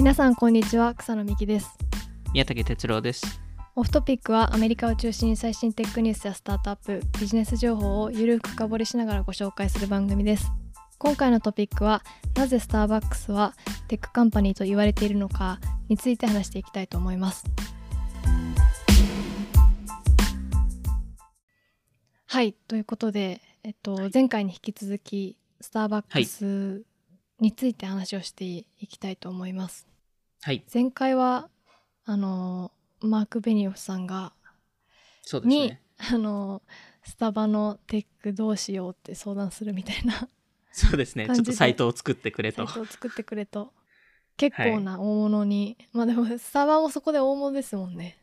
皆さんこんにちは草野みきです。宮武哲郎です。オフトピックはアメリカを中心に最新テックニュースやスタートアップビジネス情報をゆるく深掘りしながらご紹介する番組です。今回のトピックはなぜスターバックスは tech company と言われているのかについて話していきたいと思います。はいということで、えっと、前回に引き続きスターバックスについて話をしていきたいと思います、はい、前回はあのマーク・ベニオフさんがそうですに、ね。あのスタバのテックどうしようって相談するみたいな そうですね。ちょっとサイトを作ってくれとサイ。トを作ってくれと結構な大物に、まあでもスタバもそこで大物ですもんね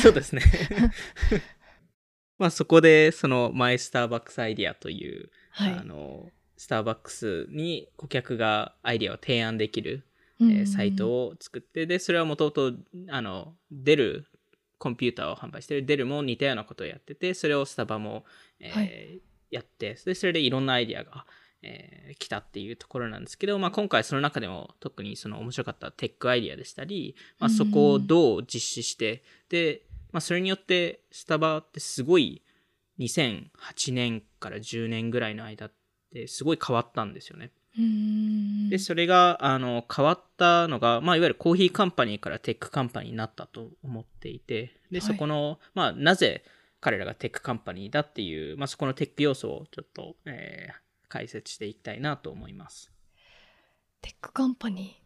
そうですね。まあそこで、そのマイスターバックスアイディアという、はいあの、スターバックスに顧客がアイディアを提案できる、うんえーサイトを作って、で、それはもともと、あの、デル、コンピューターを販売してる。デルも似たようなことをやってて、それをスタバも、えーはい。やって、でそれでいろんなアイディアが、えー来たっていうところなんですけど、まあ、今回その中でも特にその面白かったテックアイディアでしたり、まあ、そこをどう実施して、で、まあ、それによってスタバってすごい2008年から10年ぐらいの間ってすごい変わったんですよね。で、それが、あの、変わったのが、まあ、いわゆる coffee company から tech company になったと思っていて、で、はいそこの、まあ、なぜ彼らが tech company だっていう、まあ、そこのテック要素をちょっと、えー解説していきたいなと思います。テックカンパニ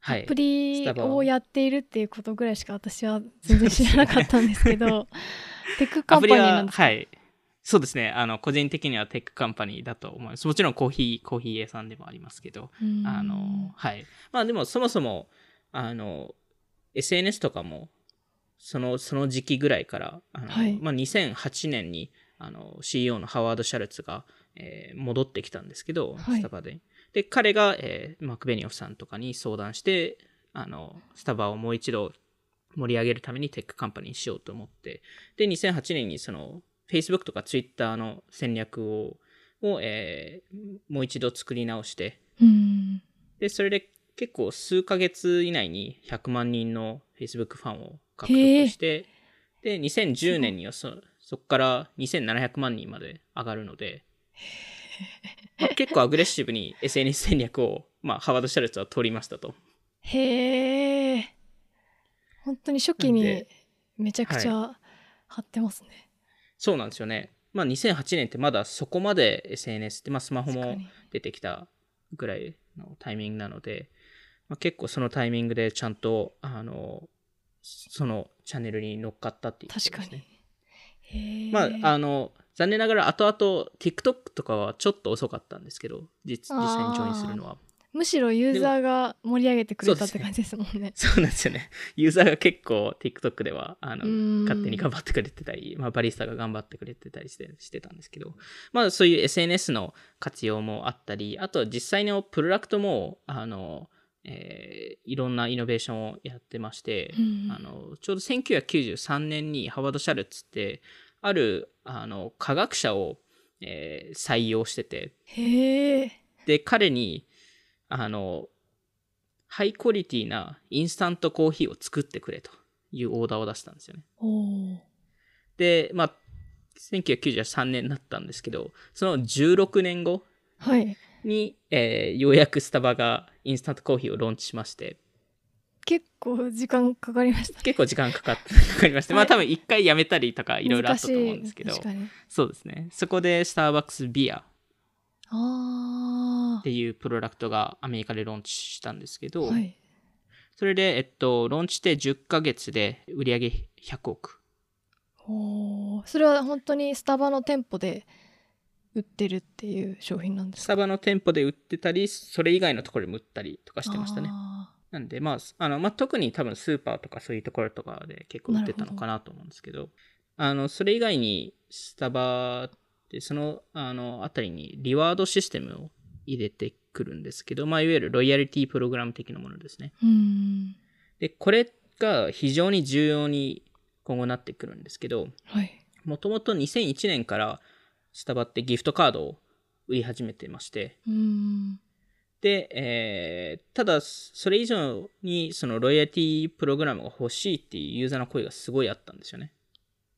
ー、はいアプ。リをやっているっていうことぐらいしか私は全然知らなかったんですけど tech company なんですか？はい。そうですね。あの、個人的には tech company だと思います。もちろんコーヒー、コーヒー屋さんでもありますけど、あの、はい。まあでもそもそも、あの、SNS とかも、その、その時期ぐらいから、あのはいまあ2008年に、あの、CEO のハワード・シュルツが、えー戻ってきたんですけど、はいスタバで。で、彼が、えーマークベニオフさんとかに相談して、あの、スタバをもう一度盛り上げるために tech company にしようと思って、で、2008年にその、Facebook とか Twitter の戦略を、を、えーもう一度作り直して、で、それで結構数ヶ月以内に100万人の Facebook ファンを獲得して、で、2010年にはそそこから2700万人まで上がるので、まあ結構アグレッシブに SNS 戦略を、まあ、ハワード・シャルツは取りましたと。へえ本当に初期にめちゃくちゃ張ってますね、そうなんですよね。まあ、2008年ってまだそこまで SNS って、まあ、スマホも出てきたぐらいのタイミングなので、まあ、結構そのタイミングでちゃんと、あの、そのチャンネルに乗っかったっていう確かね。まあ、あの、残念ながら後々 TikTok とかはちょっと遅かったんですけど、実実際にジョインするのは。むしろユーザーが盛り上げてくれたって感じですもんね。そうなんですよね。ユーザーが結構 TikTok では、あの勝手に頑張ってくれてたり、まあ、バリスタが頑張ってくれてたりしてしてたんですけど、まあ、そういう SNS の活用もあったり、あと実際のプロダクトも、あの、えーいろんなイノベーションをやってまして、うんあのちょうど1993年にハワード・シャルツって、あるあの科学者を、えー採用してて、へえで、彼に、あの、ハイクオリティなインスタントコーヒーを作ってくれというオーダーを出したんですよね。で、まあ、1993年になったんですけど、その16年後はい。に、えーようやくスタバがインスタントコーヒーをローンチしまして、結構時間かかりました結構時間かかっかかりまして、まあ多分一回やめたりとかいろいろあったと思うんですけど。そうですね。そこでスターバックスビアっあていうプロダクトがアメリカでローンチしたんですけど、あはい。それで、えっと、ローンチして10ヶ月で売り上げ100億。それは本当にスタバの店舗で売ってるっていう商品なんですか？スタバの店舗で売ってたり、それ以外のところでも売ったりとかしてましたね。あなんで、まあ、あの、まあ、特に多分スーパーとかそういうところとかで結構売ってたのかなと思うんですけど、あの、それ以外にスタバってその、あの、あたりにリワードシステムを入れてくるんですけど、まあ、いわゆるロイヤリティプログラム的なものですね。で、これが非常に重要に今後なってくるんですけど、はいもともと2001年からスタバってギフトカードを売り始めてまして、うんで、えー、ただ、それ以上にそのロイヤリティプログラムが欲しいっていうユーザーの声がすごいあったんですよね。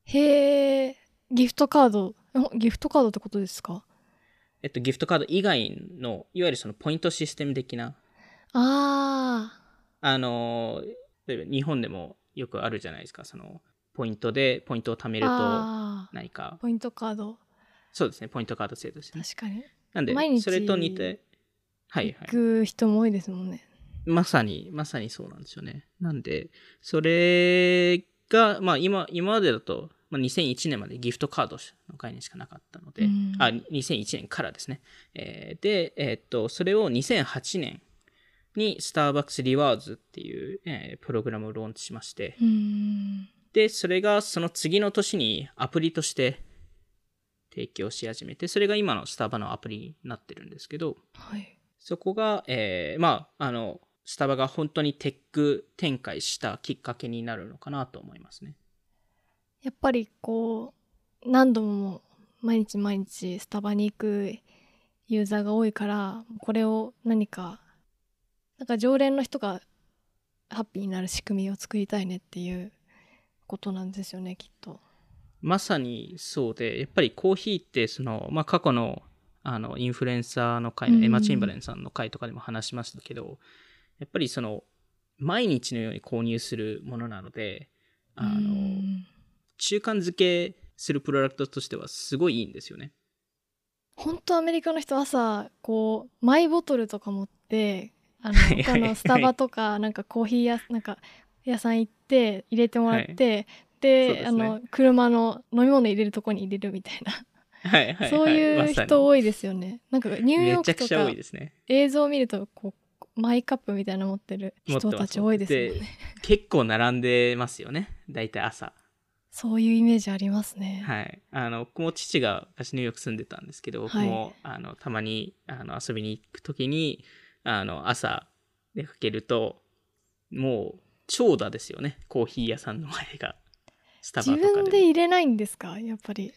へえ、ギフトカード、ギフトカードってことですか？えっと、ギフトカード以外の、いわゆるそのポイントシステム的な。ああ。あの、例えば日本でもよくあるじゃないですか、その、ポイントで、ポイントを貯めると何か。ポイントカード。そうですね、ポイントカード制度ですね。確かに。なんで、それと似て、はいはい。行く人も多いですもんね。まさに、まさにそうなんですよね。なんで、それが、まあ今、今までだと、まあ、2001年までギフトカードの概念しかなかったので、うん、あ、2001年からですね。えー、で、えー、っと、それを2008年にスターバックスリワーズっていう、えー、プログラムをローンチしまして、うん、で、それがその次の年にアプリとして提供し始めて、それが今のスタバのアプリになってるんですけど、はい、そこが、えー、まあ、あの、スタバが本当にテック展開したきっかけになるのかなと思いますね。やっぱりこう何度も毎日毎日スタバに行くユーザーが多いからこれを何かなんか常連の人がハッピーになる仕組みを作りたいねっていうことなんですよねきっと。まさにそうでやっぱりコーヒーってその、まあ、過去のあのインフルエンサーの会のエマ・チンバレンさんの会とかでも話しましたけど、やっぱりその毎日のように購入するものなのであの、習慣づけするプロダクトとしてはすごいいいんですよね。本当アメリカの人朝こうマイボトルとか持ってあの他のスタバとかなんかコーヒー屋なんか屋さん行って入れてもらって、はい、で、ね、あの車の飲み物入れるとこに入れるみたいな。はいはいはい、そういう人多いですよね。なんかニューヨークとか映像を見るとこうマイカップみたいなの持ってる人たち多いですよね。結構並んでますよね。大体朝。そういうイメージありますね。はい。あの、僕も父が私ニューヨーク住んでたんですけど、僕も、はい、あの、たまに、あの、遊びに行くときに、あの、朝出かけると、もう、長蛇ですよね。コーヒー屋さんの前が。スタバとかで。自分で入れないんですか？やっぱり。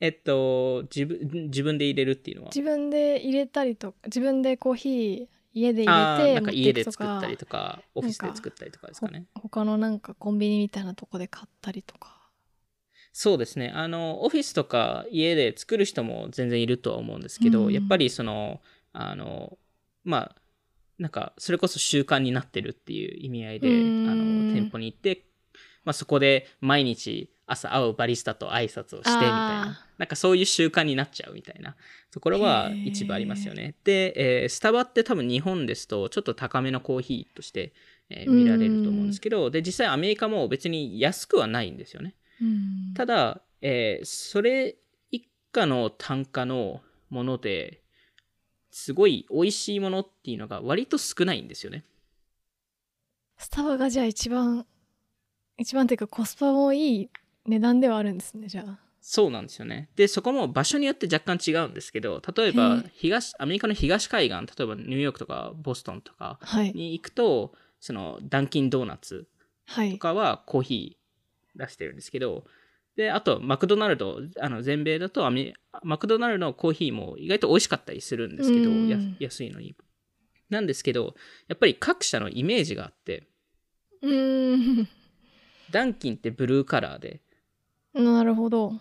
えっと、自分、自分で入れるっていうのは？自分で入れたりとか、自分でコーヒー家で入れてなんか家で作ったりとかオフィスで作ったりとかですかね。他のなんかコンビニみたいなとこで買ったりとか。そうですね。あのオフィスとか家で作る人も全然いるとは思うんですけど、うん、やっぱりそのあのまあなんかそれこそ習慣になってるっていう意味合いで、あの店舗に行って、まあ、そこで毎日朝会うバリスタと挨拶をしてみたいな。なんかそういう習慣になっちゃうみたいなところは一部ありますよね。で、えー、スタバって多分日本ですとちょっと高めのコーヒーとして、えー、見られると思うんですけど、で、実際アメリカも別に安くはないんですよね。ただ、えー、それ一家の単価のものですごい美味しいものっていうのが割と少ないんですよね。スタバがじゃあ一番、一番っていうかコスパもいい値段ではあるんですねじゃあ。そうなんですよね。でそこも場所によって若干違うんですけど例えば東アメリカの東海岸例えばニューヨークとかボストンとかに行くと、はい、そのダンキンドーナツとかはコーヒー出してるんですけど、はい、であとマクドナルドあの全米だとアメマクドナルドのコーヒーも意外と美味しかったりするんですけど安いのに。なんですけどやっぱり各社のイメージがあってうん。ダンキンってブルーカラーでなるほど。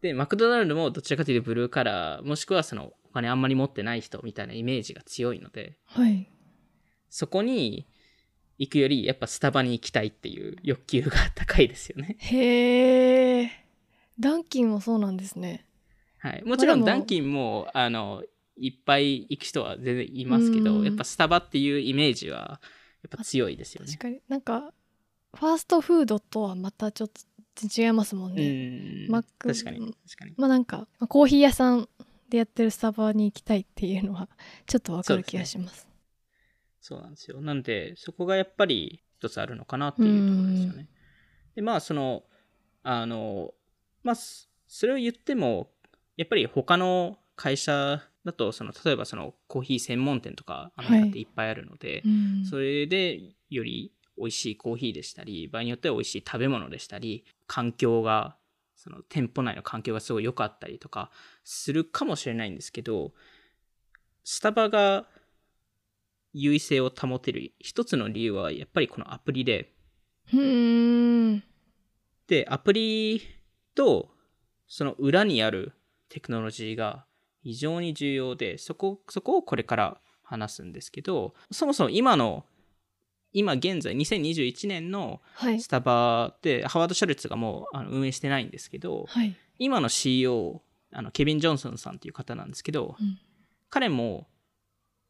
で、マクドナルドもどちらかというとブルーカラー、もしくはそのお金あんまり持ってない人みたいなイメージが強いので、はい。そこに行くより、やっぱスタバに行きたいっていう欲求が高いですよね。へえ。ダンキンもそうなんですね。はい。もちろんダンキンも、あの、いっぱい行く人は全然いますけど、やっぱスタバっていうイメージは、やっぱ強いですよね。確かに。なんか、ファーストフードとはまたちょっと然違いますもんね。マック確かに確かに。まあなんかコーヒー屋さんでやってるスタバに行きたいっていうのは ちょっとわかる気がします。そうなんですよ。なんでそこがやっぱり一つあるのかなっていうところですよね。でまあそのあのまあそれを言ってもやっぱり他の会社だとその例えばそのコーヒー専門店とかアメリカっていっぱいあるので、はい、それでより美味しいコーヒーでしたり、場合によっては美味しい食べ物でしたり、環境が、その店舗内の環境がすごい良かったりとかするかもしれないんですけど、スタバが優位性を保てる一つの理由はやっぱりこのアプリで、うーん。で、アプリとその裏にあるテクノロジーが非常に重要で、そこ、そこをこれから話すんですけど、そもそも今の、今現在2021年のはいス。タバってハワード・シャルツがもうあの運営してないんですけど、はい。今の CEO、あのケビン・ジョンソンさんという方なんですけど、うん彼も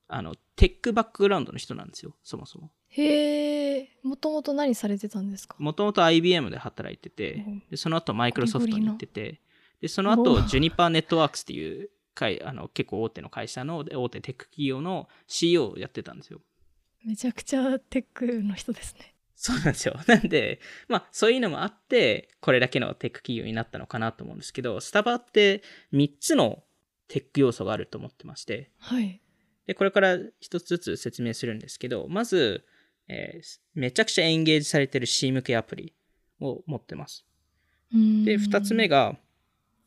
あのテックバックグラウンドの人なんですよ、そもそも。へえ。もともと何されてたんですか？もともと IBM で働いててうん、でその後マイクロソフトに行ってて、でそのお後ージュニパーネットワークスっていう会あの結構大手の会社の大手テック企業の CEO をやってたんですよ。めちゃくちゃテックの人ですね。そうなんですよ。なんで、まあそういうのもあって、これだけのテック企業になったのかなと思うんですけど、スタバって3つのテック要素があると思ってまして、はい。で、これから一つずつ説明するんですけど、まず、えーめちゃくちゃエンゲージされてる C 向けアプリを持ってます。で、二つ目が。が、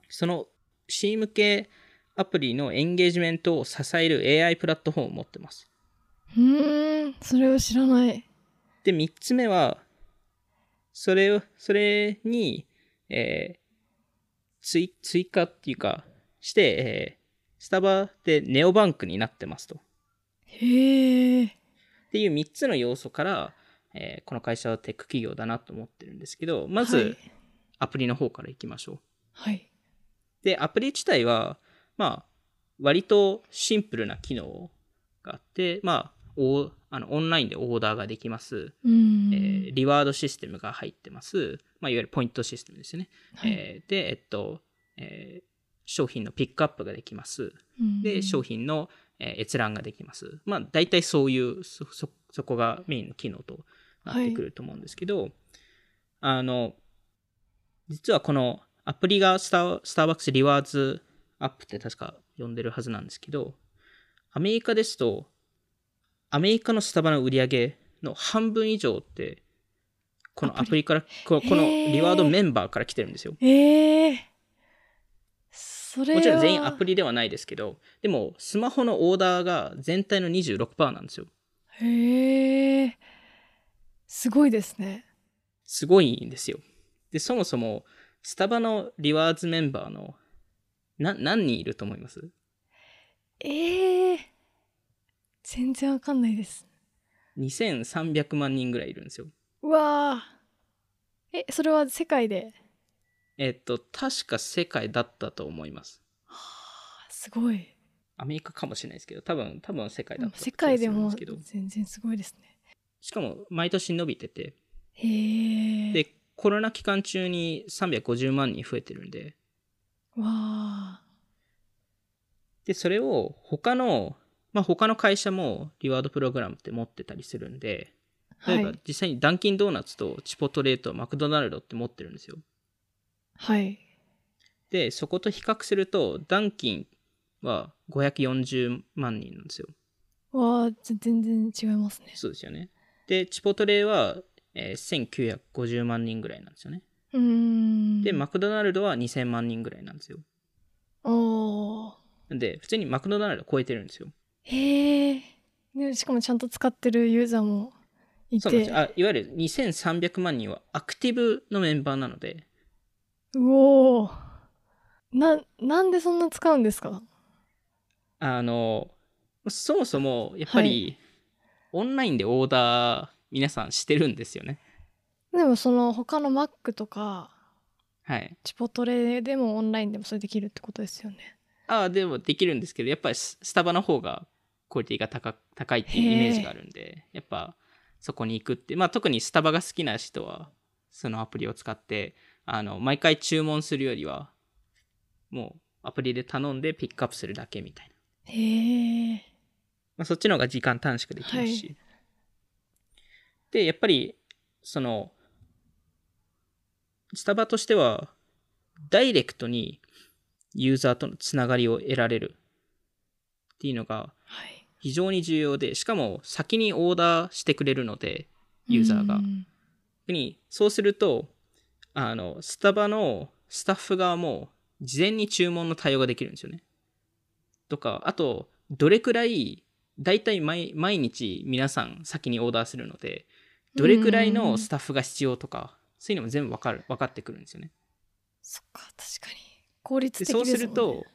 その C 向けアプリのエンゲージメントを支える AI プラットフォームを持ってます。うーん。それを知らない。で、三つ目は、それを、それに、えー追、追加っていうか、して、えースタバでネオバンクになってますと。へえ。っていう3つの要素から、えーこの会社はテック企業だなと思ってるんですけど、まずはいアプリの方からいきましょう。はい。で、アプリ自体は、まあ、割とシンプルな機能があって、まあ、おあのオンラインでオーダーができます、うーん。えーリワードシステムが入ってます。まあ、いわゆるポイントシステムですよね。はいえーで、えっと、えー商品のピックアップができます。うんで、商品の、えー閲覧ができます。まあ、大体そういう、そ、そ、そこがメインの機能となってくると思うんですけど、あの、実はこのアプリがスター、スターバックスリワーズアップって確か呼んでるはずなんですけど、アメリカですと、アメリカのスタバの売り上げの半分以上って、このアプリから、ここのリワードメンバーから来てるんですよ。ええそれは。もちろん全員アプリではないですけど、でもスマホのオーダーが全体の26%なんですよ。へえすごいですね。すごいんですよ。で、そもそも、スタバのリワーズメンバーの、な、何人いると思います？ええ全然わかんないです ?2300 万人ぐらいいるんですよ。うわあえそれは世界で？えっと、確か世界だったと思います。はあすごい。アメリカかもしれないですけど、多分、多分世界だった世界でも全然すごいですね。しかも毎年伸びてて、へえで、コロナ期間中に350万人増えてるんで、わあで、それを他の、まあ、他の会社もリワードプログラムって持ってたりするんで、例えばはい実際にダンキンドーナツとチポトレーとマクドナルドって持ってるんですよ。はいで、そこと比較すると、ダンキンは540万人なんですよ。わあぜ全然違いますねそうですよね。で、チポトレは、えー1950万人ぐらいなんですよね。うーんで、マクドナルドは2000万人ぐらいなんですよ。おーなんで、普通にマクドナルド超えてるんですよ。へえでしかもちゃんと使ってるユーザーもいて。そうなんです。よ。あ、いわゆる2300万人はアクティブのメンバーなので、うおー。ななんでそんな使うんですか？あの、そもそも、やっぱり、オンラインでオーダー、皆さんしてるんですよね。でもその他のマックとかはい。チポトレでもオンラインでもそれできるってことですよね。ああ、でもできるんですけど、やっぱりススタバの方がクオリティが高高いっていうイメージがあるんで、やっぱそこに行くって、まあ特にスタバが好きな人は、そのアプリを使って、あの、毎回注文するよりは、もうアプリで頼んでピックアップするだけみたいな。へえまあ、そっちの方が時間短縮できますし。はいで、やっぱり、その、スタバとしては、ダイレクトにユーザーとのつながりを得られるっていうのがはい非常に重要で、しかも先にオーダーしてくれるので、ユーザーがにそうすると、あの、スタバのスタッフ側も事前に注文の対応ができるんですよね。とか、あと、どれくらい大体毎毎日皆さん先にオーダーするので、どれくらいのスタッフが必要とか、そういうのも全部わかる、分かってくるんですよね。そっか、確かに。効率で的ね。そうすると、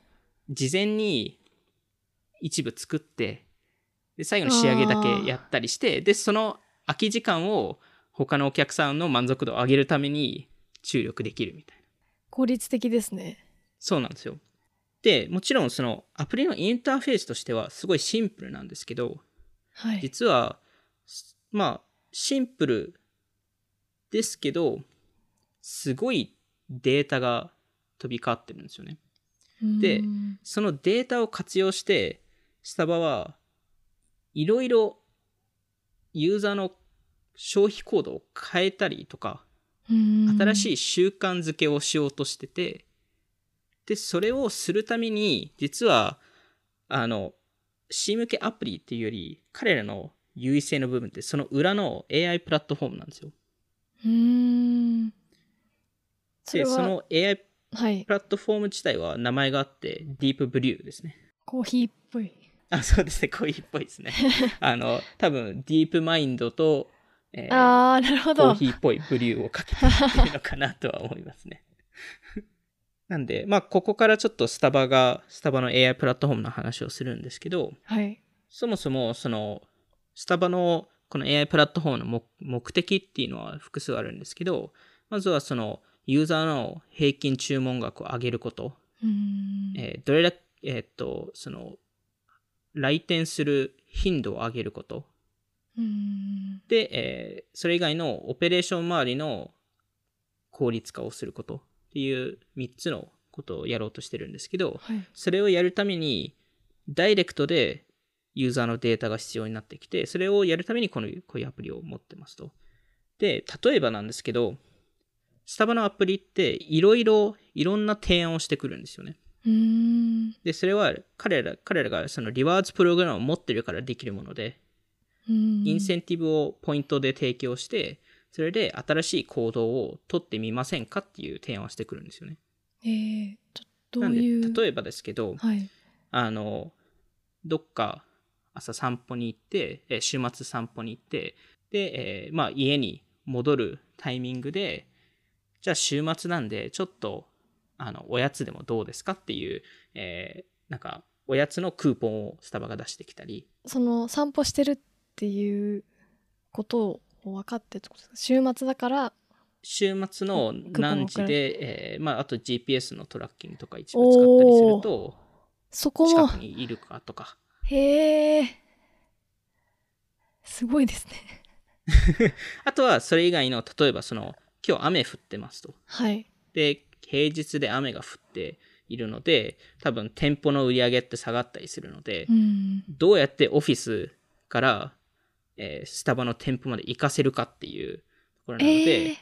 事前に一部作って、で、最後の仕上げだけやったりして、で、その空き時間を他のお客さんの満足度を上げるために注力できるみたいな。効率的ですね。そうなんですよ。で、もちろんそのアプリのインターフェースとしてはすごいシンプルなんですけど、はい。実は、すまあ、シンプルですけど、すごいデータが飛び交ってるんですよね。でうんそのデータを活用して、スタバはいろいろユーザーの消費行動を変えたりとか、うん新しい習慣づけをしようとしてて、で、それをするために、実は、あの、C 向けアプリっていうより、彼らの優位性の部分って、その裏の AI プラットフォームなんですよ。うーん。で、はその AI プはい。ラットフォーム自体は名前があって、ディープブリューですね。コーヒーっぽい。あ、そうですね、コーヒーっぽいですね。あの、多分、ディープマインドと、えーああ、なるほコーど。ヒーっぽいブリューをかけてるっていうのかなとは思いますね。なんで、まあ、ここからちょっとスタバが、スタバの AI プラットフォームの話をするんですけど、はい。そもそも、その、スタバのこの AI プラットフォームの目目的っていうのは複数あるんですけど、まずはその、ユーザーの平均注文額を上げること。えーどれだけ、えーっと、その、来店する頻度を上げること。で、えーそれ以外のオペレーション周りの効率化をすることっていう3つのことをやろうとしてるんですけど、はい。それをやるために、ダイレクトでユーザーのデータが必要になってきて、それをやるためにこの、こういうアプリを持ってますと。で、例えばなんですけど、スタバのアプリっていろいろ、いろんな提案をしてくるんですよね。で、それは彼ら、彼らがそのリワーズプログラムを持ってるからできるもので、インセンティブをポイントで提供して、それで新しい行動を取ってみませんかっていう提案をしてくるんですよね。えー、とどなんで、ういう？例えばですけど、はい。あの、どっか朝散歩に行って、えー週末散歩に行って、で、えーまあ家に戻るタイミングで、じゃあ週末なんで、ちょっと、あの、おやつでもどうですかっていう、えーなんか、おやつのクーポンをスタバが出してきたり、その散歩してるっていうことを分かってってことですか？週末だから週末の何時で、えーまあ、あと GPS のトラッキングとか一部使ったりすると、そこも近くにいるかとか、へえすごいですね。あとはそれ以外の、例えばその、今日雨降ってますと。はい。で、平日で雨が降っているので、多分店舗の売り上げって下がったりするので、うんどうやってオフィスから、えースタバの店舗まで行かせるかっていうところなので、えー、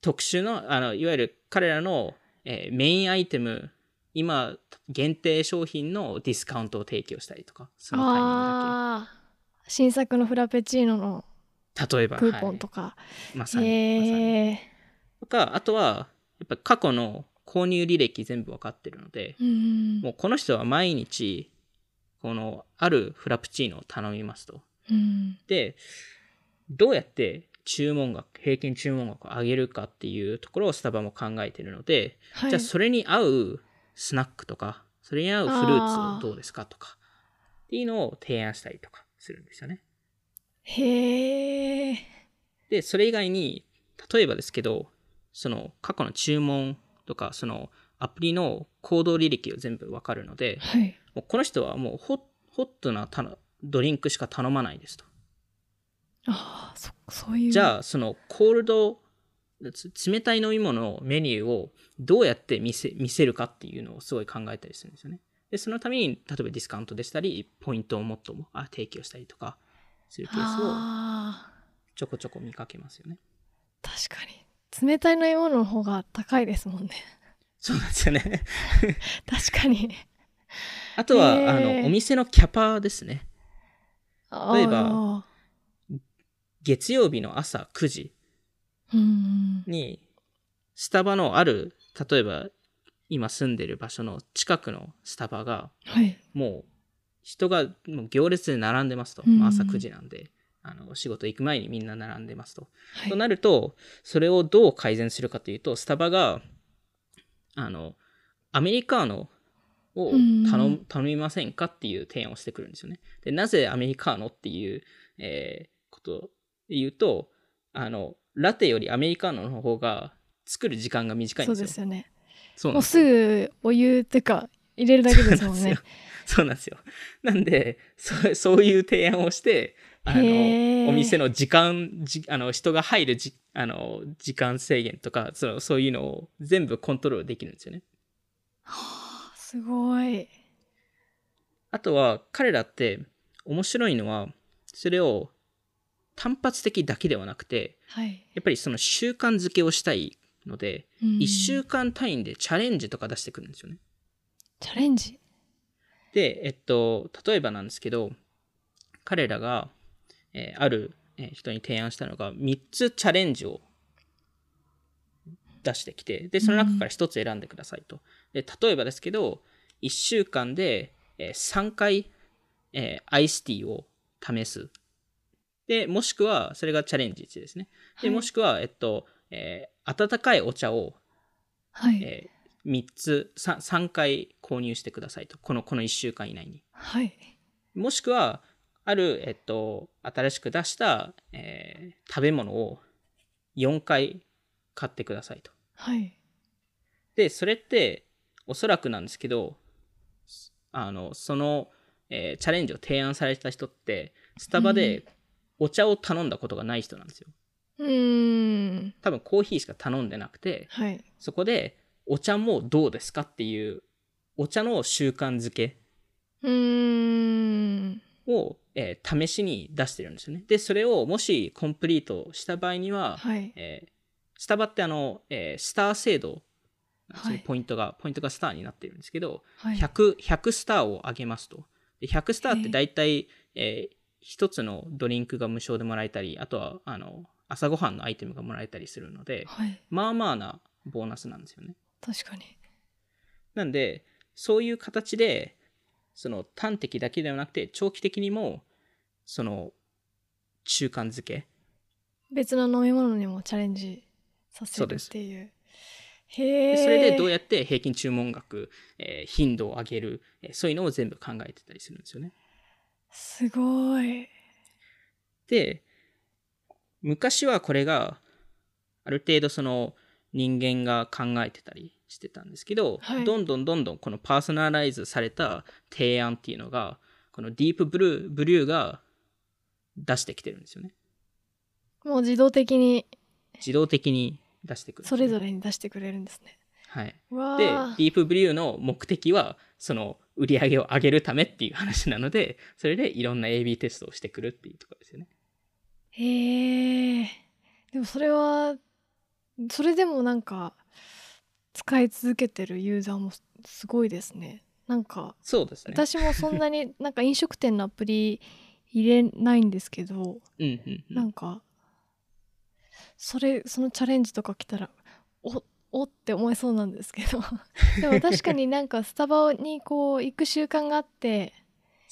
特殊の、あの、いわゆる彼らの、えーメインアイテム、今、限定商品のディスカウントを提供したりとか、そのタイミングああ新作のフラペチーノのだけ。例えば、クーポンとか。か、まさに。まさにとか、あとは、やっぱ過去の購入履歴全部わかってるので、うんもうこの人は毎日、この、あるフラプチーノを頼みますと。うんで、どうやって注文額、平均注文額を上げるかっていうところをスタバも考えてるので、はいじゃあそれに合うスナックとか、それに合うフルーツをどうですかとか、っていうのを提案したりとかするんですよね。へえで、それ以外に、例えばですけど、その過去の注文とか、そのアプリの行動履歴を全部わかるので、はいもうこの人はもうホホットなたのドリンクしか頼まないですと。ああそそういうじゃあ、そのコールド、つ冷たい飲み物のメニューをどうやって見せ見せるかっていうのをすごい考えたりするんですよね。で、そのために、例えばディスカウントでしたり、ポイントをもっともあ提供したりとかするケースをちょこちょこ見かけますよね。確かに冷たい飲み物の方が高いですもんね。そうなんですよね。確かに。あとは、へー。あの、お店のキャパですね。例えばあ月曜日の朝9時に、スタバのある、例えば今住んでる場所の近くのスタバが、はい。もう人がもう行列で並んでますと、朝9時なんであの仕事行く前にみんな並んでますと。はいとなるとそれをどう改善するかというとスタバがあのアメリカーノを頼む頼みませんかっていう提案をしてくるんですよね。でなぜアメリカーノっていう、えーことで言うとあのラテよりアメリカーノの方が作る時間が短いんそうですよ。ですよねそうもうすぐお湯っていうか入れるだけですもんねそうなんですよ。なんで、そ そういう提案をして、あの、お店の時間、じあの、人が入るじあの時間制限とかその、そういうのを全部コントロールできるんですよね。はあすごい。あとは、彼らって面白いのは、それを単発的だけではなくて、はい、やっぱりその習慣づけをしたいので、うん。1週間単位でチャレンジとか出してくるんですよね。チャレンジ？で、えっと、例えばなんですけど、彼らが、えーあるえー人に提案したのが、3つチャレンジを出してきて、で、その中から1つ選んでくださいと。で、例えばですけど、1週間で、えー3回、えーアイスティーを試す。で、もしくは、それがチャレンジ1ですね。で、はいもしくは、えっと、えー温かいお茶をはい、え3つ 3, 3回購入してくださいとこのこの1週間以内にはいもしくはある、えっと、新しく出した、えー食べ物を4回買ってくださいと。はい。でそれっておそらくなんですけどあのその、えーチャレンジを提案された人ってスタバでお茶を頼んだことがない人なんですよ。うーん。多分コーヒーしか頼んでなくてはい。そこで、お茶もどうですかっていう、お茶の習慣づけ。うーんを、えー試しに出してるんですよね。で、それをもしコンプリートした場合には、はい。えースタバってあの、えースター制度はい。ポイントが、ポイントがスターになってるんですけど、はい。100, 100スターを上げますと。で100スターって大体、えー一つのドリンクが無償でもらえたり、あとは、あの、朝ごはんのアイテムがもらえたりするので、はい。まあまあなボーナスなんですよね。確かに。なんで、そういう形で、その端的だけではなくて、長期的にも、その、習慣づけ。別の飲み物にもチャレンジさせるっていうへえでそれでどうやって平均注文額、えー頻度を上げる、えーそういうのを全部考えてたりするんですよね。すごいで、昔はこれが、ある程度その人間が考えてたりしてたんですけど、はいどんどんどんどんこのパーソナライズされた提案っていうのが、このディープブルー、ブリューが出してきてるんですよね。もう自動的に自動的に出してくるね、それぞれに出してくれるんですねはい。わで、デあィープブリューの目的は、その売り上げを上げるためっていう話なので、それでいろんな AB テストをしてくるっていうところですよね。へえでもそれはそれでもなんか使い続けてるユーザーもすごいですねなんかそうですね。私もそんなに なんか飲食店のアプリ入れないんですけどうんうんう。なんんかそれそのチャレンジとか来たらおおって思いそうなんですけど でも確かになんかスタバにこう行く習慣があって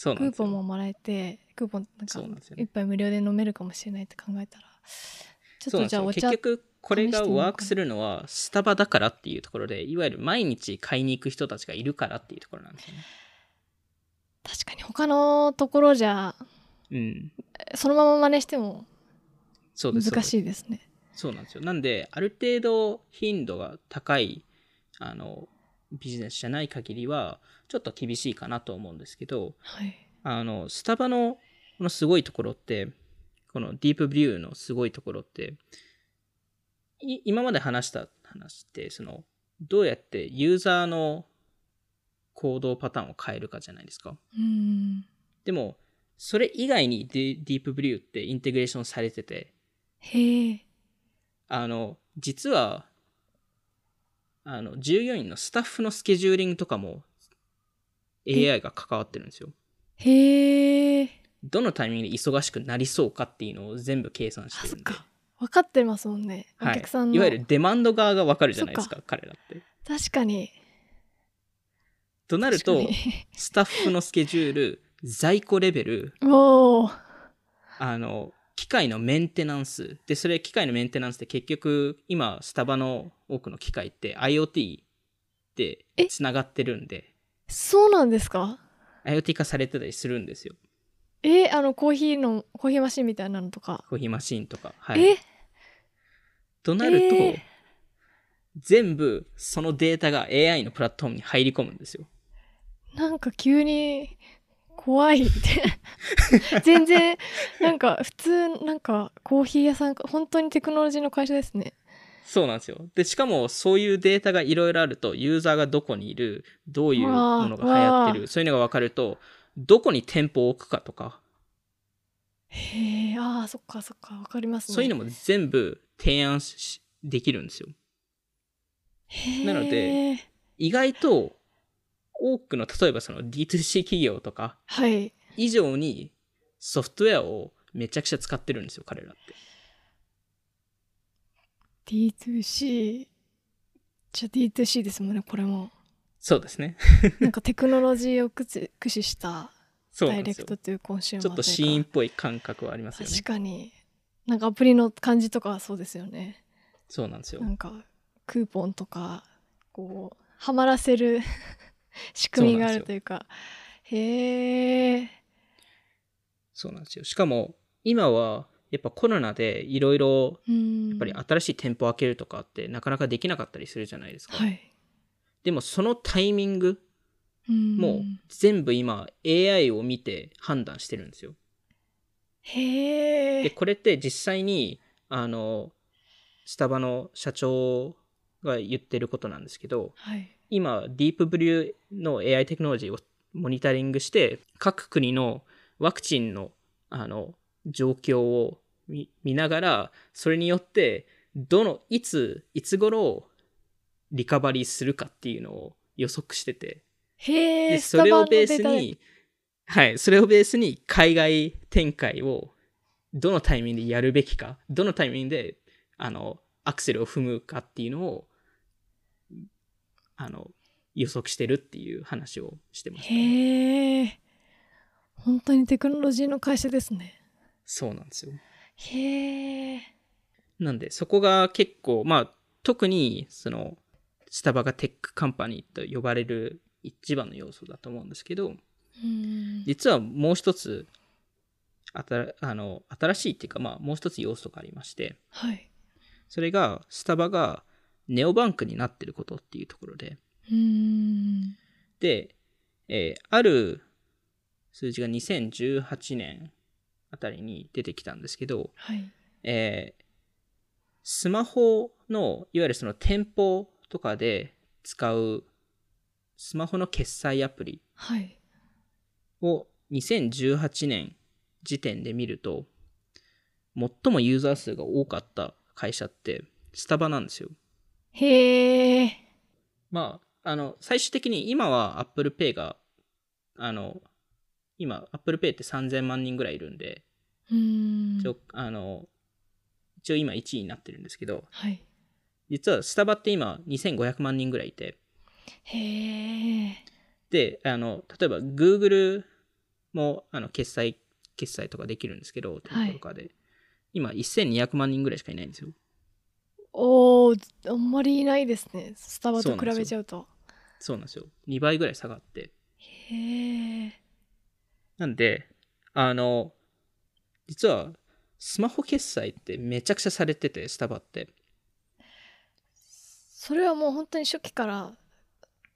クー。ポンももらえてクーポンなんか一杯無料で飲めるかもしれないって考えたらちょっとじゃあお茶結局、これがワークするのは、スタバだからっていうところで、いわゆる毎日買いに行く人たちがいるからっていうところなんですよね。確かに他のところじゃうん。そのまま真似しても。難しい。いですねそうなんですよ。なんで、ある程度頻度が高い、あの、ビジネスじゃない限りは、ちょっと厳しいかなと思うんですけど、はいあの、スタバのこのすごいところって、このディープビューのすごいところって、い今まで話した話って、その、どうやってユーザーの行動パターンを変えるかじゃないですか。うんでも、それ以外にディディープブリューってインテグレーションされてて、へえあの、実は、あの、従業員のスタッフのスケジューリングとかも AI が関わってるんですよ。へえどのタイミングで忙しくなりそうかっていうのを全部計算してるんで。分かってますもんね。おはい。客さんの、いわゆるデマンド側がわかるじゃないですか、彼らって。確かに。となるとスタッフのスケジュール在庫レベル、あの、機械のメンテナンス。で、それ機械のメンテナンスって結局、今、スタバの多くの機械って IoT でえ？繋がってるんで、そうなんですか？IoT 化されてたりするんですよ。えあのコーヒーのコーヒーマシンみたいなのとか、コーヒーマシンとか。はい。え？となると、えー全部そのデータが AI のプラットフォームに入り込むんですよ。なんか急に怖いって 全然なんか普通なんかコーヒー屋さんか本当にテクノロジーの会社ですねそうなんですよ。で、しかもそういうデータがいろいろあると、ユーザーがどこにいる、どういうものが流行ってわる、そういうのが分かると、どこに店舗を置くかとか、へえあーそっかそっかわかりますね。そういうのも全部提案しできるんですよ。なので意外と多くの、例えばその D2C 企業とかはい。以上にソフトウェアをめちゃくちゃ使ってるんですよ、彼らって。D2C じゃあ D2C ですもんねこれもそうですね。なんかテクノロジーを駆使した。ダイレクトというコンシューマーちょっとシーンっぽい感覚はありますよね確。かになんかアプリの感じとかはそうですよねそうなんですよな。んかクーポンとかこうはまらせる 仕組みがあるというかへえそうなんですよ。しかも、今は、やっぱコロナでいろいろ、うんやっぱり新しい店舗を開けるとかってなかなかできなかったりするじゃないですか。はいでもそのタイミングうん。も全部今 AI を見て判断してるんですよ。で、へえこれって実際に、あの、スタバの社長が言ってることなんですけど、はい。今、ディープブリューの AI テクノロジーをモニタリングして、各国のワクチンの、あの、状況を見見ながら、それによって、どの、いつ、いつ頃、リカバリーするかっていうのを予測してて、へえで、それをベースに、はい、それをベースに海外展開をどのタイミングでやるべきか、どのタイミングで、あの、アクセルを踏むかっていうのを、あの、予測してるっていう話をしてました、へえ本当にテクノロジーの会社ですね。そうなんですよ。へえなんで、そこが結構、まあ、特に、その、スタバが tech company と呼ばれる一番の要素だと思うんですけど、うん。実はもう一つ、あたあの新しいっていうか、まあ、もう一つ要素がありまして、はい。それが、スタバが neobank になってることっていうところで、うん。で、えーある数字が2018年あたりに出てきたんですけど、はい。えースマホの、いわゆるその店舗とかで使うスマホの決済アプリはい。を2018年時点で見ると、最もユーザー数が多かった会社ってスタバなんですよ。へえまあ、あの、最終的に今は Apple Pay が、あの、今 Apple Pay って3000万人ぐらいいるんで、うん。一応、あの、一応今1位になってるんですけど、はい実はスタバって今2500万人ぐらいいて、へえで、あの、例えば Google もあの決済、決済とかできるんですけど、店舗とかで。今1200万人ぐらいしかいないんですよ。おーあんまりいないですねスタバと比べちゃうとそうなんですよ。2倍ぐらい下がって。へえなんで、あの、実は、スマホ決済ってめちゃくちゃされてて、スタバって。それはもう本当に初期から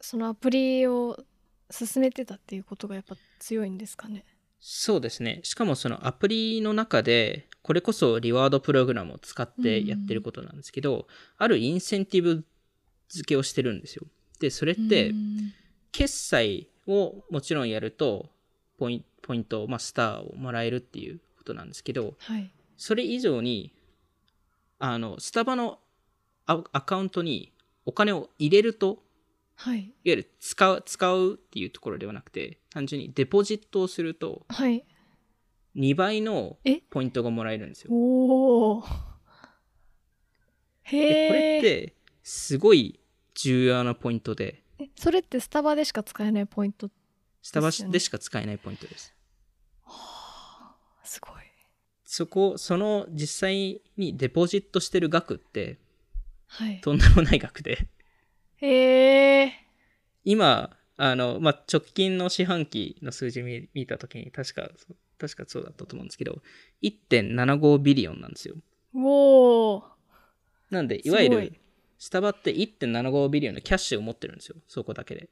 そのアプリを進めてたっていうことがやっぱ強いんですかね？そうですね。しかもそのアプリの中で、これこそリワードプログラムを使ってやってることなんですけど、あるインセンティブ付けをしてるんですよ。で、それってう、ん決済をもちろんやると、ポインポイント、まあ、スターをもらえるっていうことなんですけど、はいそれ以上に、あの、スタバのアアカウントにお金を入れると、はい。いわゆる使う、使うっていうところではなくて、単純にデポジットをすると、はい。2倍のえ？ポイントがもらえるんですよ。おおへで、これえって、すごい重要なポイントで、それってスタバでしか使えないポイントスタバでしか使えないポイントです。そこ、その実際にデポジットしてる額って、はい。とんでもない額で。へえ。今、あの、まあ、直近の四半期の数字見見たときに、確か、確かそうだったと思うんですけど、1.75ビリオンなんですよ。おお。なんで、いわゆる、スタバって1.75ビリオンのキャッシュを持ってるんですよ。そこだけで。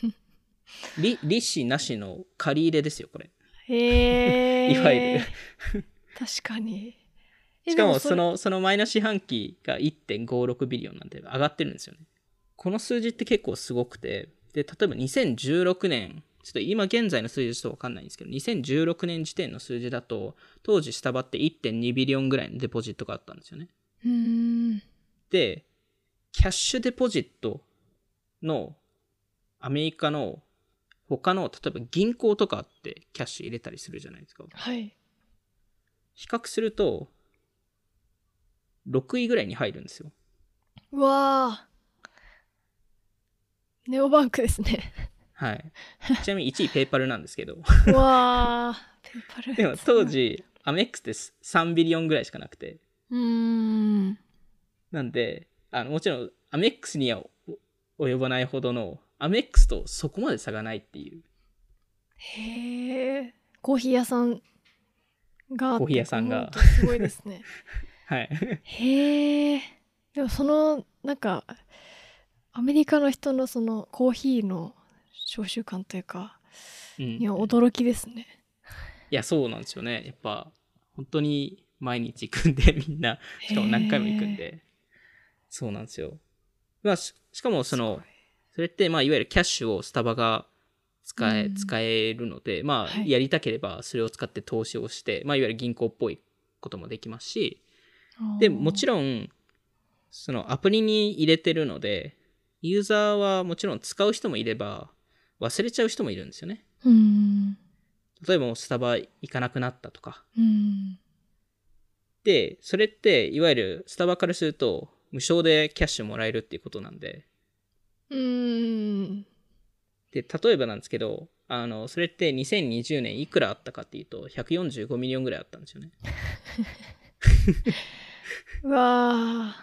利利子なしの借り入れですよ、これ。へえ。いわゆる。確かに。えしかも、その、その前の四半期が1.56ビリオンなんで上がってるんですよね。この数字って結構すごくて、で、例えば2016年、ちょっと今現在の数字ちょっとわかんないんですけど、2016年時点の数字だと、当時スタバって1.2ビリオンぐらいのデポジットがあったんですよね。で、キャッシュデポジットのアメリカの他の、例えば銀行とかってキャッシュ入れたりするじゃないですか。はい。比較すると、6位ぐらいに入るんですよ。うわー。ネオバンクですね。はい。ちなみに1位ペイパルなんですけど。うわー。ペーパル。でも当。時、アメックスって3ビリオンぐらいしかなくて。うーん。なんで、あのもちろんアメックスにはお及ばないほどの、アメックスとそこまで差がないっていう。へえ。コーヒー屋さんが。コーヒー屋さんがすごいですね。はい。へえ。でもその、なんか、アメリカの人のそのコーヒーの召集感というか、うん、いや、驚きですね。いや、そうなんですよね。やっぱ、本当に毎日行くんで、みんな、しかも何回も行くんで。そうなんですよ。まあ、ししかもその、それって、まあ、いわゆるキャッシュをスタバが使え、うん使えるので、まあ、はいやりたければそれを使って投資をして、まあ、いわゆる銀行っぽいこともできますし、で、もちろん、そのアプリに入れてるので、ユーザーはもちろん使う人もいれば、忘れちゃう人もいるんですよね。ん。うん。例えばスタバ行かなくなったとか。うん。で、それって、いわゆるスタバからすると、無償でキャッシュもらえるっていうことなんで、うーん。で、例えばなんですけど、あの、それって2020年いくらあったかっていうと、145 million ぐらいあったんですよね。うわ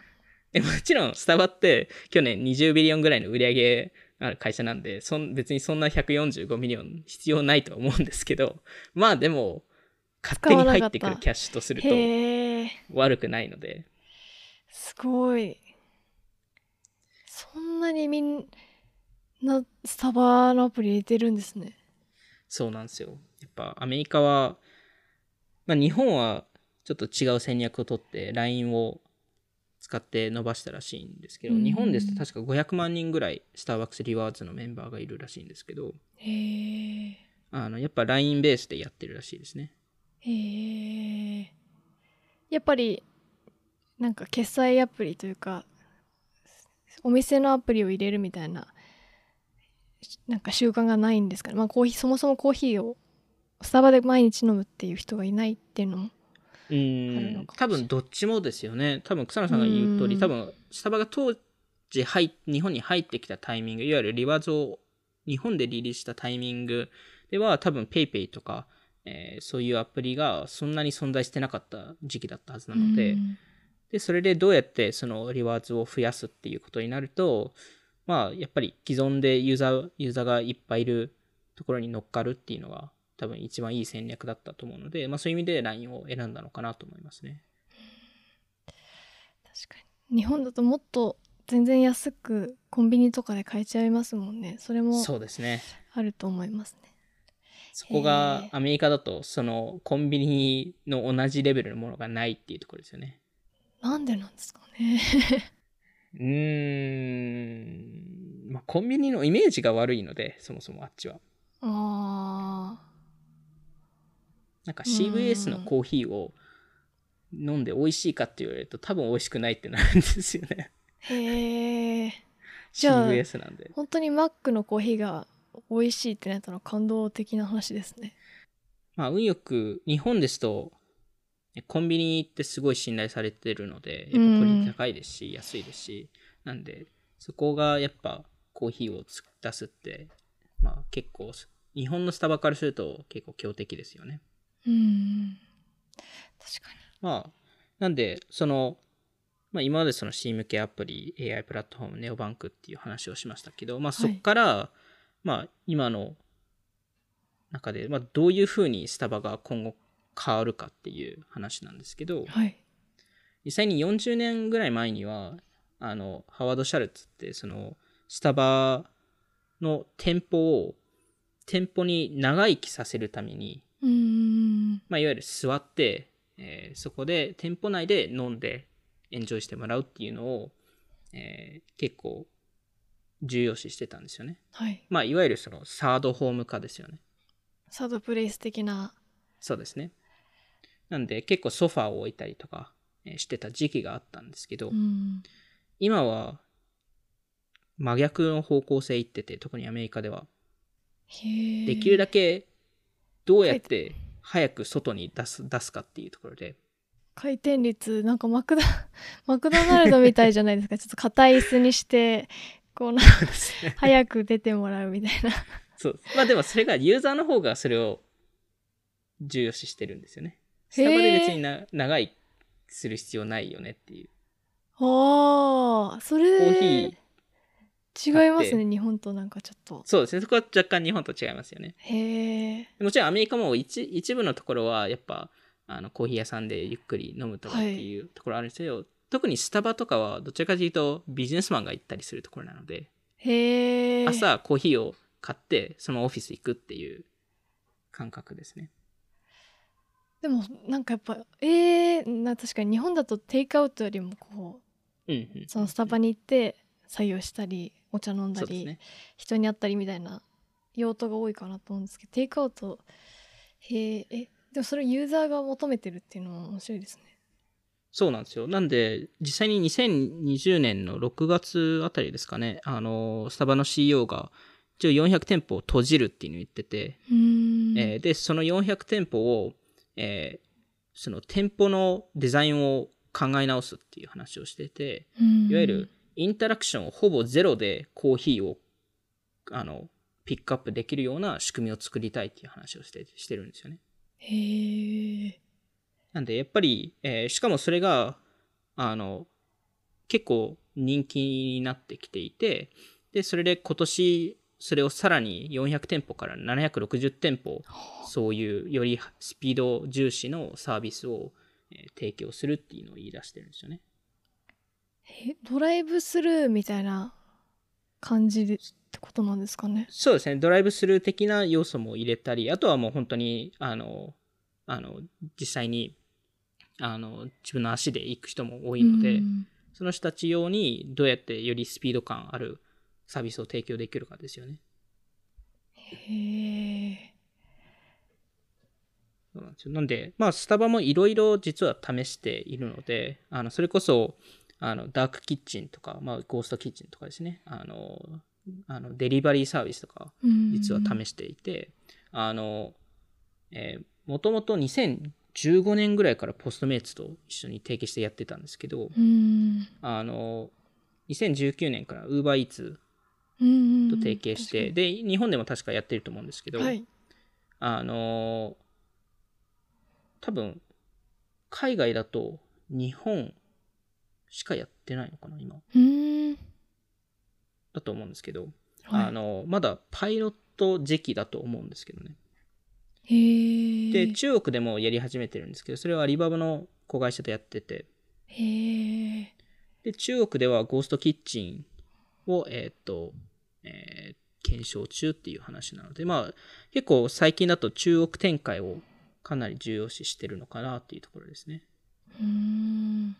でもちろん、スタバって去年20 billion ぐらいの売り上げある会社なんで、そん別にそんな145 million 必要ないとは思うんですけど、まあでも、勝手に入ってくるキャッシュとするー。と。悪くないので、すごい。そんなにみんなスタバのアプリ入れてるんですね。そうなんですよ。やっぱアメリカは、まあ日本はちょっと違う戦略を取って LINE を使って伸ばしたらしいんですけど、うん日本ですと確か500万人ぐらいスターバックスリワーズのメンバーがいるらしいんですけど。あのやっぱ LINE ベースでやってるらしいですね。へえ。やっぱりなんか決済アプリというかお店のアプリを入れるみたいななんか習慣がないんですかね。まあコーヒーそもそもコーヒーをスタバで毎日飲むっていう人がいないっていうのも。うん。多分どっちもですよね。多分草野さんが言う通り、うん。多分スタバが当時入日本に入ってきたタイミング、いわゆるリワーズを日本でリリースしたタイミングでは多分 PayPay とか、えーそういうアプリがそんなに存在してなかった時期だったはずなので、うん。で、それでどうやってそのリワーズを増やすっていうことになると、まあ、やっぱり既存でユーザー、ユーザーがいっぱいいるところに乗っかるっていうのが多分一番いい戦略だったと思うので、まあそういう意味で LINE を選んだのかなと思いますね。確かに日本だともっと全然安くコンビニとかで買えちゃいますもんねそれもそうですね。あると思いますねそこがアメリカだと、そのコンビニの同じレベルのものがないっていうところですよね。なんでなんですかね うーん、まあコンビニのイメージが悪いので、そもそもあっちは。あなんかうん CVS のコーヒーを飲んで美味しいかって言われると多分美味しくないってなるんですよね。ーへえ じゃあ CVS なんで。本当にマックのコーヒーが美味しいってなったのは感動的な話ですねまあ運よく日本ですとコンビニってすごい信頼されてるので、やっぱクオリティ高いですし、安いですし、なんでそこがやっぱコーヒーをつ出すって、まあ結構日本のスタバからすると結構強敵ですよね。うん確かに。まあ、なんで、その、まあ、今までその C 向けアプリ、AI プラットフォーム、ネオバンクっていう話をしましたけど、まあ、そこから、まあ、今の中で、まあ、どういうふうにスタバが今後変わるかっていう話なんですけど、はい。実際に40年ぐらい前には、あの、ハワード・シャルツって、その、スタバの店舗を、店舗に長生きさせるために、まあ、いわゆる座って、えーそこで店舗内で飲んでエンジョイしてもらうっていうのを、えー結構重要視してたんですよね。はいまあ、いわゆるそのサードホーム化ですよね。サードプレイス的なそうですね。なんで結構ソファーを置いたりとか、えーしてた時期があったんですけど、うん今は真逆の方向性行ってて、特にアメリカでは。できるだけどうやって早く外に出す出すかっていうところで、回転率なんかマクド マクドナルドみたいじゃないですか ちょっと硬い椅子にしてこうな早く出てもらうみたいなそう。まあでもそれがユーザーの方がそれを重要視してるんですよね。スへータバで別にな長いする必要ないよねっていう。ああそコーヒれー違いますね日本となんかちょっとそうですね。そこは若干日本と違いますよね。へえもちろんアメリカも一一部のところはやっぱあのコーヒー屋さんでゆっくり飲むとかっていうところあるんですけど、特にスタバとかはどちらかというとビジネスマンが行ったりするところなので、へえ朝コーヒーを買ってそのオフィス行くっていう感覚ですね。でもなんかやっぱえー、な確かに日本だとテイクアウトよりもこうんうんう。そのスタバに行って作業したりお茶飲んだり、ね。人に会ったりみたいな用途が多いかなと思うんですけどテイクアウトへええでもそれユーザーが求めてるっていうのも面白いですねそうなんですよ。なんで、実際に2020年の6月あたりですかね、あの、スタバの CEO が、一応400店舗を閉じるっていうのを言ってて、うーんえーで、その400店舗を、えーその店舗のデザインを考え直すっていう話をしてて、いわゆるインタラクションほぼゼロでコーヒーを、あの、ピックアップできるような仕組みを作りたいっていう話をしてしてるんですよね。へなんで、やっぱり、えーしかもそれが、あの、結構人気になってきていて、で、それで今年、それをさらに400店舗から760店舗、そういうよりスピード重視のサービスを、提供するっていうのを言い出してるんですよね。えドライブスルーみたいな感じでってことなんですかね？そうですね、ドライブスルー的な要素も入れたり、あとはもう本当に、あの、あの、実際に、あの、自分の足で行く人も多いので、うん。その人たち用にどうやってよりスピード感あるサービスを提供できるかですよね。へえそうなんですよ。なんで、まあ、スタバもいろいろ実は試しているので、あのそれこそ、あのダークキッチンとか、まあ、ゴーストキッチンとかですね、あの、あのデリバリーサービスとか、実は試していて、あの、えー、もともと2015年ぐらいからポストメイツと一緒に提携してやってたんですけど、うん。あの、2019年から UberEats うんと提携して、で、日本でも確かやってると思うんですけど、はい。あのー多分、海外だと日本しかやってないのかな、今。うん。だと思うんですけど、はい。あのまだパイロット時期だと思うんですけどね。で、中国でもやり始めてるんですけど、それはアリババの子会社でやってて、で、中国ではゴーストキッチンを、えーっと、えー検証中っていう話なので、まあ、結構最近だと中国展開をかなり重要視してるのかなっていうところですね。うん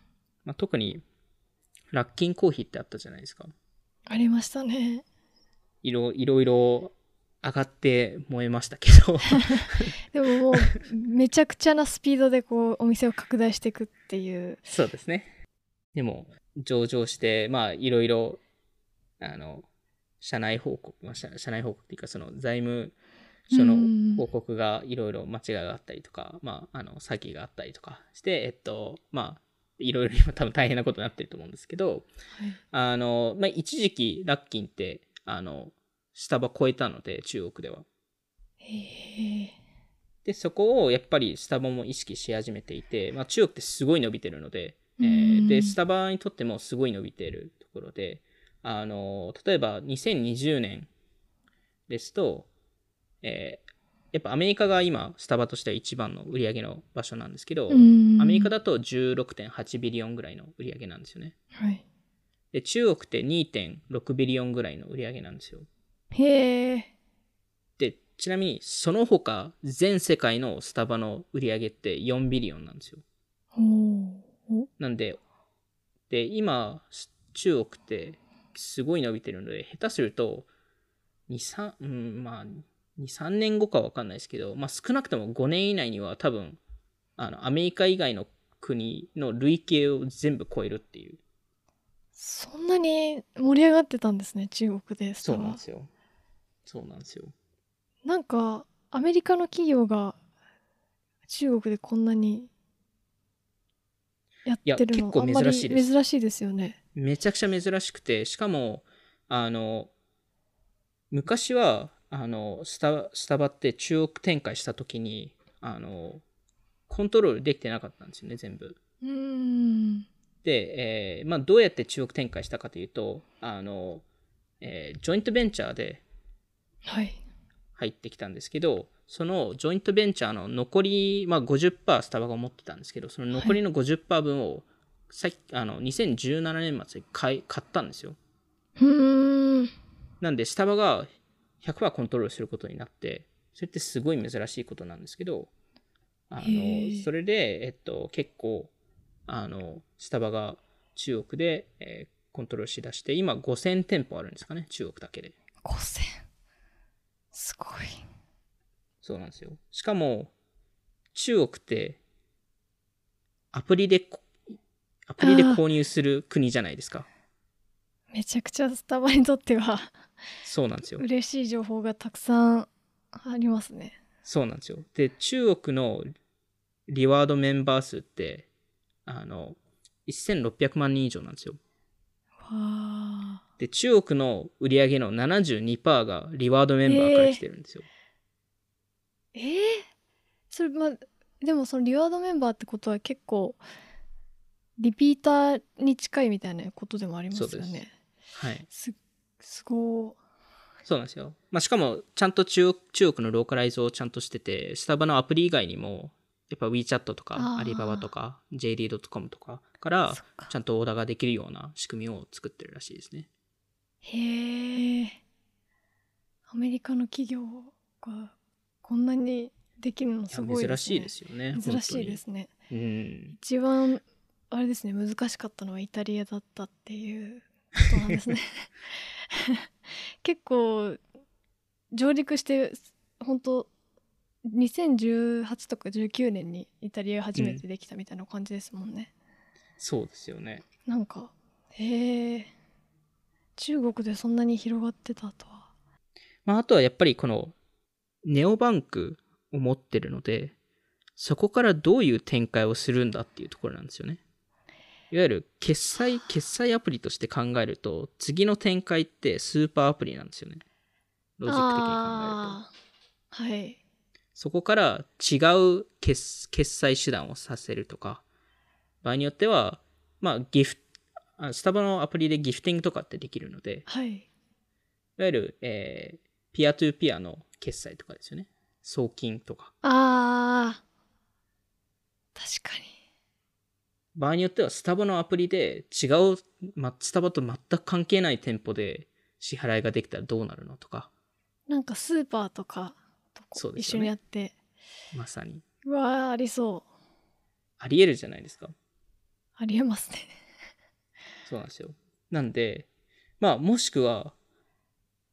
まあ、特に、ラッキンコーヒーってあったじゃないですか。ありましたねいろいろいろ上がって燃えましたけど、でももうめちゃくちゃなスピードでこうお店を拡大していくっていうそうですね。でも、上場して、まあ、いろいろ、あの、社内報告、まあ、社社内報告っていうか、その財務署うんの報告がいろいろ間違いがあったりとか、まあ、あの、詐欺があったりとかして、えっと、まあ、いろいろ今多分大変なことになってると思うんですけど、あの、まあ、一時期、ラッキンって、あの、スタバ超えたので、中国では。で、そこをやっぱりスタバも意識し始めていて、まあ、中国ってすごい伸びてるので、えーで、スタバにとってもすごい伸びているところで、あの、例えば2020年ですと、えーやっぱアメリカが今、スタバとしては一番の売り上げの場所なんですけど、アメリカだと16.8ビリオンぐらいの売り上げなんですよね。はい。で、中国って2.6ビリオンぐらいの売り上げなんですよ。へえ。で、ちなみにその他、全世界のスタバの売り上げって4ビリオンなんですよ。なんで、で、今、中国ってすごい伸びてるので、下手すると、2、3、うん、まあ、2、3年後かはわかんないですけど、まあ少なくとも5年以内には多分、あの、アメリカ以外の国の累計を全部超えるっていう。そんなに盛り上がってたんですね、中国で。そうなんですよ。そうなんですよ。なんか、アメリカの企業が中国でこんなにやってるの結構あんまり珍しいです珍しいですよね。めちゃくちゃ珍しくて、しかも、あの、昔は、あの、スタスタバって中国展開した時に、あの、コントロールできてなかったんですよね、全部。う。で、えーまあ、どうやって中国展開したかというと、あの、えージョイントベンチャーではい。入ってきたんですけど、そのジョイントベンチャーの残り、まあ、50%スタバが持ってたんですけど、その残りの50%分を、さっきあの2017年末に買い買ったんですよ。うーん。なんで、スタバが100%コントロールすることになって、それってすごい珍しいことなんですけど、あの、それで、えっと、結構、あの、スタバが中国で、えーコントロールしだして、今5000店舗あるんですかね、中国だけで。5000。すごい。そうなんですよ。しかも、中国って、アプリでこ、アプリで購入する国じゃないですか。めちゃくちゃスタバにとってはそうなんですよ。嬉しい情報がたくさんありますね。そうなんですよ。で、中国のリワードメンバー数って、あの、1600万人以上なんですよ。で、中国の売り上げの72%がリワードメンバーから来てるんですよ。えー、それまあでもそのリワードメンバーってことは結構リピーターに近いみたいなことでもありますよね。はい。すすごそうなんですよ。まあ、しかも、ちゃんと中国中国のローカライズをちゃんとしてて、スタバのアプリ以外にも、やっぱ WeChat とか、アリババとか、JD.com とかからちゃんとオーダーができるような仕組みを作ってるらしいですね。へえ。アメリカの企業がこんなにできるのすごいですね。珍しいですよね。珍しいですね。うん。一番あれですね難しかったのはイタリアだったっていうことなんですね 結構上陸して本当2018とか19年にイタリアが初めてできたみたいな感じですもんね、そうですよね。なんかへえ中国でそんなに広がってたとはまあ、あとはやっぱりこのネオバンクを持ってるので、そこからどういう展開をするんだっていうところなんですよね。いわゆる決済、決済アプリとして考えると、次の展開ってスーパーアプリなんですよね。ロジック的に考えると。はいそこから違う決決済手段をさせるとか、場合によっては、まあ、ギフあスタバのアプリでギフティングとかってできるので、はいいわゆる、えーピアトゥーピアの決済とかですよね。送金とか。あー確かに場合によってはスタバのアプリで違う、ま、スタバと全く関係ない店舗で支払いができたらどうなるのとか、なんかスーパーとかとこ一緒そうですよね。にやって。まさに。うわーありそう。あり得るじゃないですか。ありえますね。そうなんですよ。なんで、まあ、もしくは、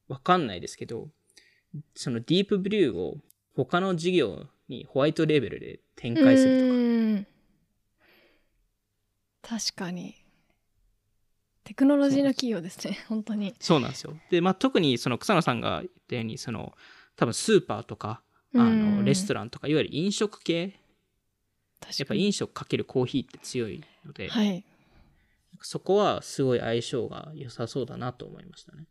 わかんないですけど、そのディープブリューを他の事業にホワイトレーベルで展開するとか、確かにテクノロジーの企業ですね本当にそうなんですよ。で、まあ、特にその草野さんが言ったように、その、多分スーパーとか、あの、レストランとか、いわゆる飲食系、やっぱ飲食かけるコーヒーって強いので、はいそこはすごい相性が良さそうだなと思いましたね。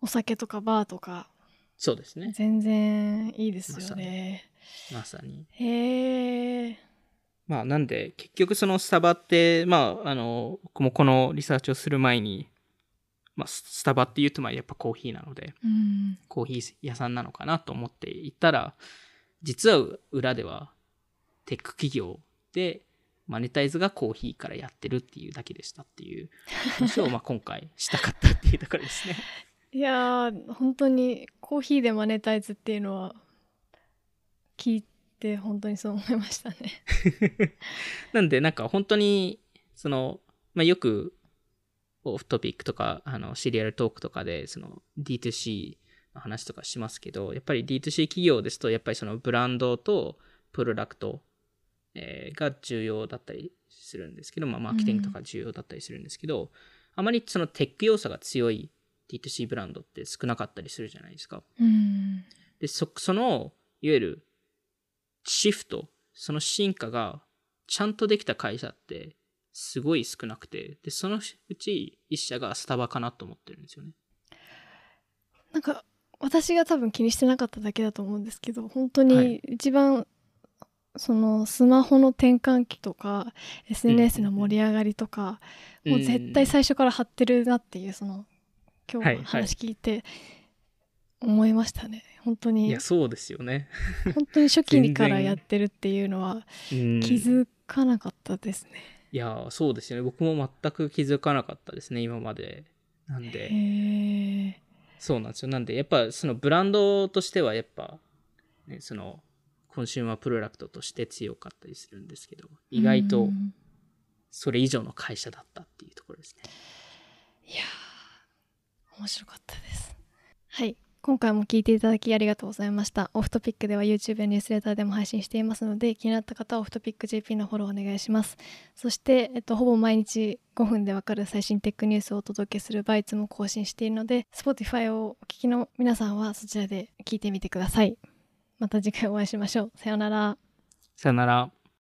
お酒とかバーとかそうですね。全然いいですよね。まさに。へえ。まあ、なんで、結局そのスタバって、まあ、あの、僕もこのリサーチをする前に、まあ、ススタバって言うと、まあ、やっぱコーヒーなので、うん。コーヒー屋さんなのかなと思っていたら、実は裏ではテック企業でマネタイズがコーヒーからやってるっていうだけでしたっていう話を まあ今回したかったっていうところですね。いやー本当にコーヒーでマネタイズっていうのは聞いて本当にそう思いましたね。なんでなんか本当にその、まあ、よくオフトピックとかあのシリアルトークとかでその D2C の話とかしますけどやっぱり D2C 企業ですとやっぱりそのブランドとプロダクト、えーが重要だったりするんですけど、まあ、マーケティングとか重要だったりするんですけど、あまりそのテック要素が強い D2C ブランドって少なかったりするじゃないですか。うん。で、そ、その、いわゆる、シフト、その進化が、ちゃんとできた会社って、すごい少なくて、で、そのうち一社がスタバかなと思ってるんですよね。なんか私が多分気にしてなかっただけだと思うんですけど本当はい。に一番そのスマホの転換期とか SNS の盛り上がりとか、もう絶対最初から張ってるなっていうその今はい日話聞いて思いましたね。本当にいや、そうですよね。本当に初期からやってるっていうのはうん気づかなかったですね。いや、そうですよね。僕も全く気づかなかったですね、今まで。なんへで、え。そうなんですよ。なんで、やっぱそのブランドとしては、やっぱ、ね、その、コンシューマープロダクトとして強かったりするんですけど、意外とうんそれ以上の会社だったっていうところですね。いやー面白かったです。はい。今回も聞いていただきありがとうございました。オフトピックでは YouTube やニュースレターでも配信していますので、気になった方はオフトピック JP のフォローお願いします。そして、えっと、ほぼ毎日5分でわかる最新テックニュースをお届けするバイツも更新しているので、Spotify をお聞きの皆さんはそちらで聞いてみてください。また次回お会いしましょう。さようなら。さよなら。